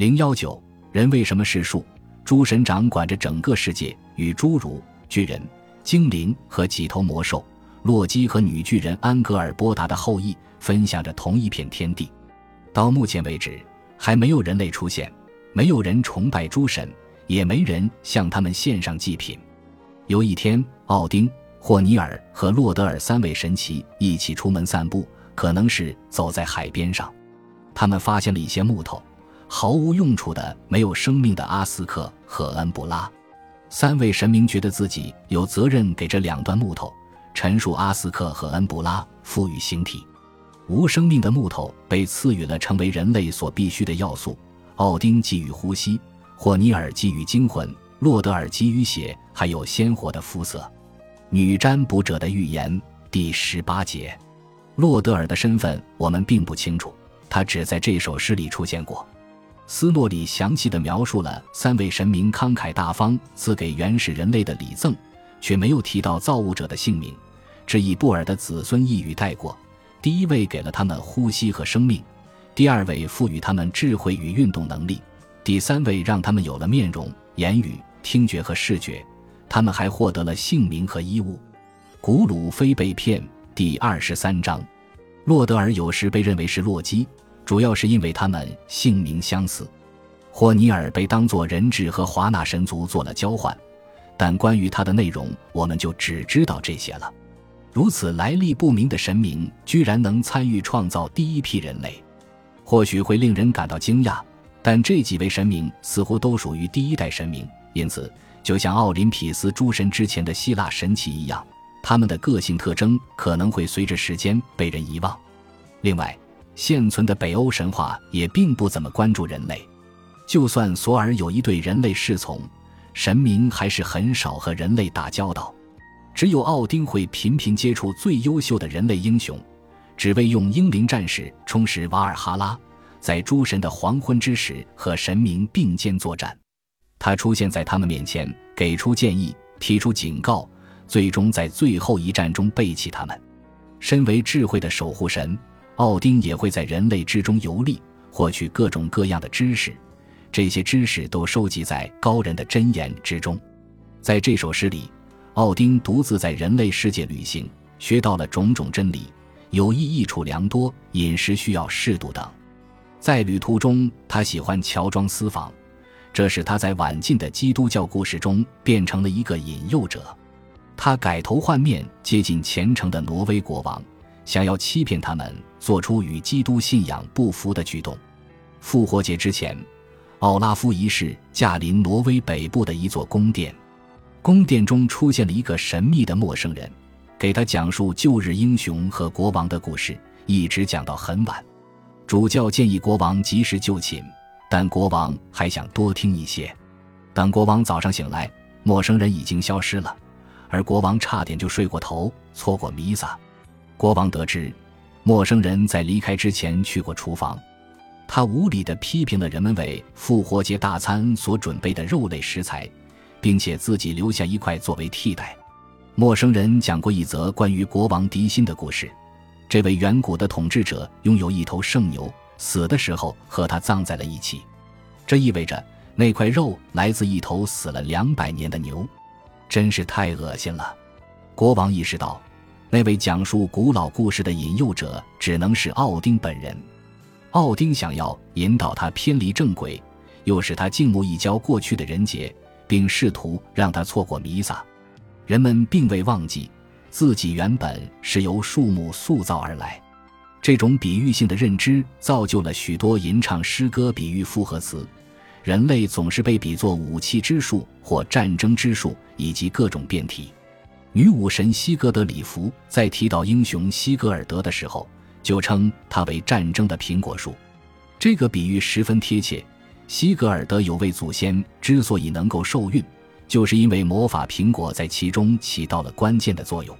零幺九，人为什么是树？诸神掌管着整个世界，与侏儒、巨人、精灵和几头魔兽、洛基和女巨人安格尔波达的后裔分享着同一片天地。到目前为止，还没有人类出现，没有人崇拜诸神，也没人向他们献上祭品。有一天，奥丁、霍尼尔和洛德尔三位神奇一起出门散步，可能是走在海边上，他们发现了一些木头。毫无用处的、没有生命的阿斯克和恩布拉，三位神明觉得自己有责任给这两段木头陈述阿斯克和恩布拉赋予形体。无生命的木头被赐予了成为人类所必须的要素。奥丁给予呼吸，霍尼尔给予精魂，洛德尔给予血，还有鲜活的肤色。女占卜者的预言第十八节，洛德尔的身份我们并不清楚，他只在这首诗里出现过。斯诺里详细的描述了三位神明慷慨大方赐给原始人类的礼赠，却没有提到造物者的姓名，只以布尔的子孙一语带过。第一位给了他们呼吸和生命，第二位赋予他们智慧与运动能力，第三位让他们有了面容、言语、听觉和视觉。他们还获得了姓名和衣物。古鲁非被骗第二十三章，洛德尔有时被认为是洛基。主要是因为他们姓名相似，霍尼尔被当作人质和华纳神族做了交换，但关于他的内容，我们就只知道这些了。如此来历不明的神明，居然能参与创造第一批人类，或许会令人感到惊讶。但这几位神明似乎都属于第一代神明，因此，就像奥林匹斯诸神之前的希腊神奇一样，他们的个性特征可能会随着时间被人遗忘。另外，现存的北欧神话也并不怎么关注人类，就算索尔有一对人类侍从，神明还是很少和人类打交道。只有奥丁会频频接触最优秀的人类英雄，只为用英灵战士充实瓦尔哈拉，在诸神的黄昏之时和神明并肩作战。他出现在他们面前，给出建议，提出警告，最终在最后一战中背弃他们。身为智慧的守护神。奥丁也会在人类之中游历，获取各种各样的知识，这些知识都收集在高人的箴言之中。在这首诗里，奥丁独自在人类世界旅行，学到了种种真理：有益益处良多，饮食需要适度等。在旅途中，他喜欢乔装私访，这使他在晚近的基督教故事中变成了一个引诱者。他改头换面，接近虔诚的挪威国王。想要欺骗他们，做出与基督信仰不符的举动。复活节之前，奥拉夫一世驾临挪威北部的一座宫殿，宫殿中出现了一个神秘的陌生人，给他讲述旧日英雄和国王的故事，一直讲到很晚。主教建议国王及时就寝，但国王还想多听一些。等国王早上醒来，陌生人已经消失了，而国王差点就睡过头，错过弥撒。国王得知，陌生人在离开之前去过厨房，他无理地批评了人们为复活节大餐所准备的肉类食材，并且自己留下一块作为替代。陌生人讲过一则关于国王迪辛的故事，这位远古的统治者拥有一头圣牛，死的时候和他葬在了一起，这意味着那块肉来自一头死了两百年的牛，真是太恶心了。国王意识到。那位讲述古老故事的引诱者只能是奥丁本人。奥丁想要引导他偏离正轨，又使他敬慕一交过去的人杰，并试图让他错过弥撒。人们并未忘记自己原本是由树木塑造而来。这种比喻性的认知造就了许多吟唱诗歌比喻复合词。人类总是被比作武器之树或战争之树，以及各种变体。女武神西格德里弗在提到英雄西格尔德的时候，就称他为战争的苹果树。这个比喻十分贴切。西格尔德有位祖先之所以能够受孕，就是因为魔法苹果在其中起到了关键的作用。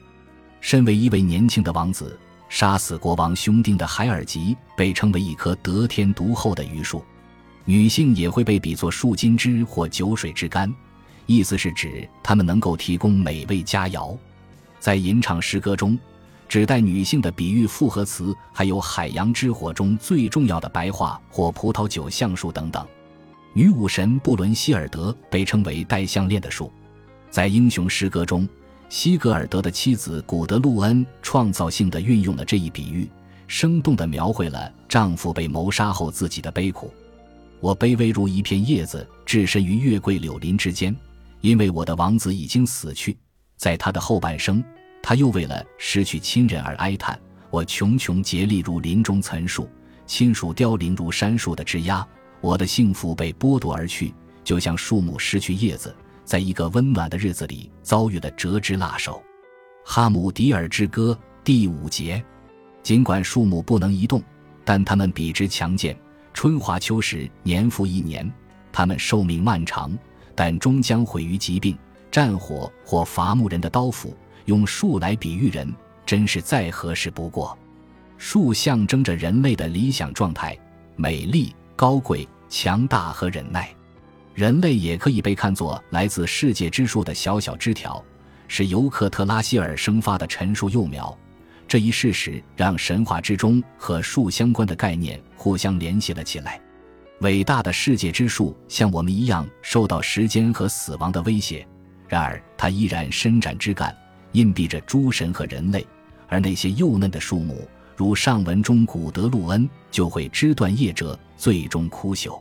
身为一位年轻的王子，杀死国王兄弟的海尔吉被称为一棵得天独厚的榆树。女性也会被比作树金枝或酒水之干。意思是指他们能够提供美味佳肴，在吟唱诗歌中，指代女性的比喻复合词还有海洋之火中最重要的白桦或葡萄酒橡树等等。女武神布伦希尔德被称为戴项链的树。在英雄诗歌中，西格尔德的妻子古德路恩创造性地运用了这一比喻，生动地描绘了丈夫被谋杀后自己的悲苦。我卑微如一片叶子，置身于月桂柳林之间，因为我的王子已经死去。在他的后半生，他又为了失去亲人而哀叹。我穷穷竭力如林中岑树，亲属凋零如杉树的枝桠。我的幸福被剥夺而去，就像树木失去叶子。在一个温暖的日子里，遭遇了折枝腊手。《哈姆迪尔之歌》第五节。尽管树木不能移动，但它们笔直强健。春华秋实，年复一年。它们寿命漫长，但终将毁于疾病、战火或伐木人的刀斧。用树来比喻人，真是再合适不过。树象征着人类的理想状态：美丽、高贵、强大和忍耐。人类也可以被看作来自世界之树的小小枝条，是尤克特拉希尔生发的陈树幼苗。这一事实让神话之中和树相关的概念互相联系了起来。伟大的世界之树像我们一样受到时间和死亡的威胁，然而它依然伸展枝干，荫蔽着诸神和人类。而那些幼嫩的树木，如上文中古德路恩，就会枝断叶折，最终枯朽。